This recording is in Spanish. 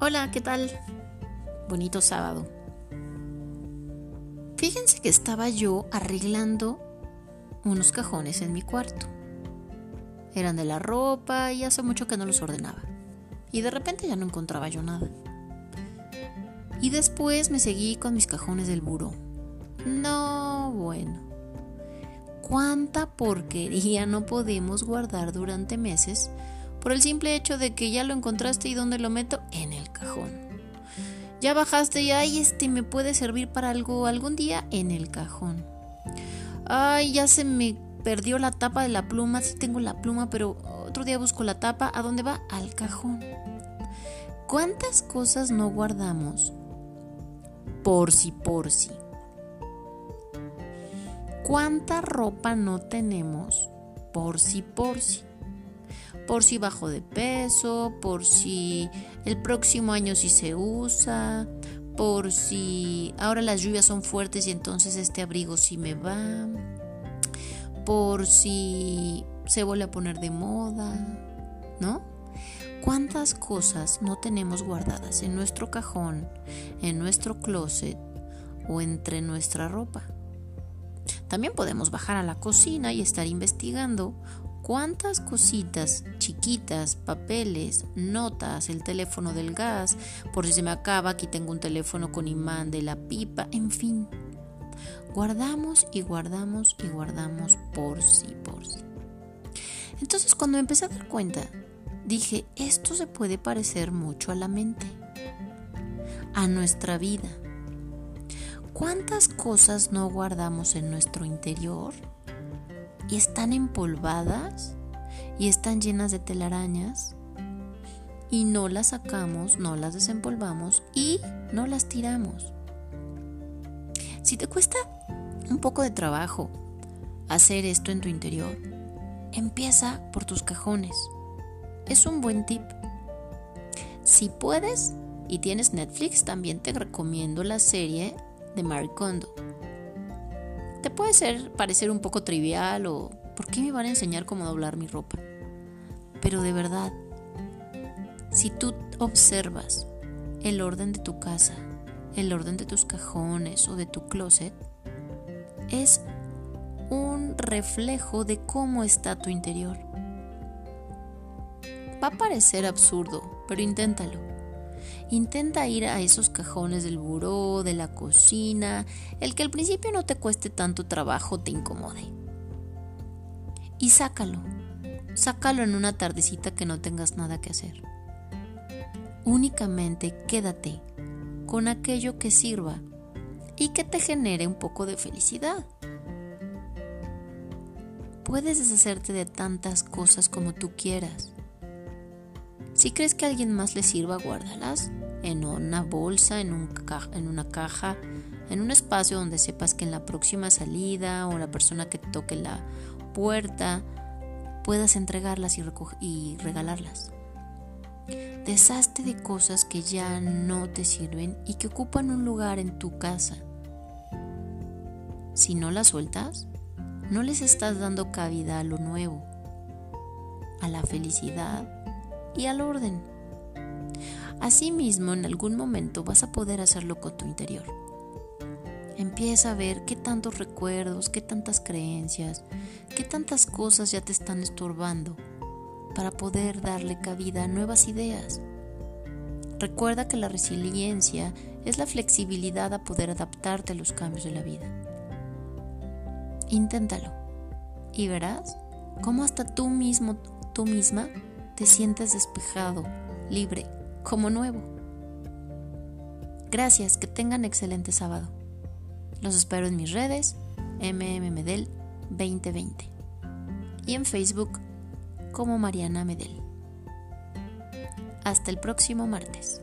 Hola, ¿qué tal? Bonito sábado. Fíjense que estaba yo arreglando unos cajones en mi cuarto. Eran de la ropa y hace mucho que no los ordenaba. Y de repente ya no encontraba yo nada. Y después me seguí con mis cajones del buró. No, bueno. ¿Cuánta porquería no podemos guardar durante meses por el simple hecho de que ya lo encontraste y dónde lo meto? En el cajón. Ya bajaste y ay, este me puede servir para algo algún día en el cajón. Ay, ya se me perdió la tapa de la pluma, sí tengo la pluma, pero otro día busco la tapa, ¿a dónde va? Al cajón. ¿Cuántas cosas no guardamos? Por si por si. ¿Cuánta ropa no tenemos? Por si por si por si bajo de peso, por si el próximo año sí se usa, por si ahora las lluvias son fuertes y entonces este abrigo sí me va, por si se vuelve a poner de moda, ¿no? ¿Cuántas cosas no tenemos guardadas en nuestro cajón, en nuestro closet o entre nuestra ropa? También podemos bajar a la cocina y estar investigando cuántas cositas chiquitas, papeles, notas, el teléfono del gas, por si se me acaba, aquí tengo un teléfono con imán de la pipa, en fin. Guardamos y guardamos y guardamos por sí, por sí. Entonces cuando empecé a dar cuenta, dije, esto se puede parecer mucho a la mente, a nuestra vida. ¿Cuántas cosas no guardamos en nuestro interior? Y están empolvadas y están llenas de telarañas y no las sacamos, no las desempolvamos y no las tiramos. Si te cuesta un poco de trabajo hacer esto en tu interior, empieza por tus cajones. Es un buen tip. Si puedes y tienes Netflix, también te recomiendo la serie de Marie Kondo. Puede ser parecer un poco trivial o ¿por qué me van a enseñar cómo doblar mi ropa? Pero de verdad, si tú observas el orden de tu casa, el orden de tus cajones o de tu closet, es un reflejo de cómo está tu interior. Va a parecer absurdo, pero inténtalo. Intenta ir a esos cajones del buró, de la cocina, el que al principio no te cueste tanto trabajo, te incomode. Y sácalo. Sácalo en una tardecita que no tengas nada que hacer. Únicamente quédate con aquello que sirva y que te genere un poco de felicidad. Puedes deshacerte de tantas cosas como tú quieras si crees que a alguien más le sirva, guárdalas en una bolsa, en, un en una caja, en un espacio donde sepas que en la próxima salida o la persona que toque la puerta puedas entregarlas y, y regalarlas. Deshazte de cosas que ya no te sirven y que ocupan un lugar en tu casa. Si no las sueltas, no les estás dando cabida a lo nuevo, a la felicidad y al orden. Asimismo, en algún momento vas a poder hacerlo con tu interior. Empieza a ver qué tantos recuerdos, qué tantas creencias, qué tantas cosas ya te están estorbando para poder darle cabida a nuevas ideas. Recuerda que la resiliencia es la flexibilidad a poder adaptarte a los cambios de la vida. Inténtalo y verás cómo hasta tú mismo, tú misma, te sientes despejado, libre, como nuevo. Gracias, que tengan excelente sábado. Los espero en mis redes, MMMedel 2020 y en Facebook como Mariana Medel. Hasta el próximo martes.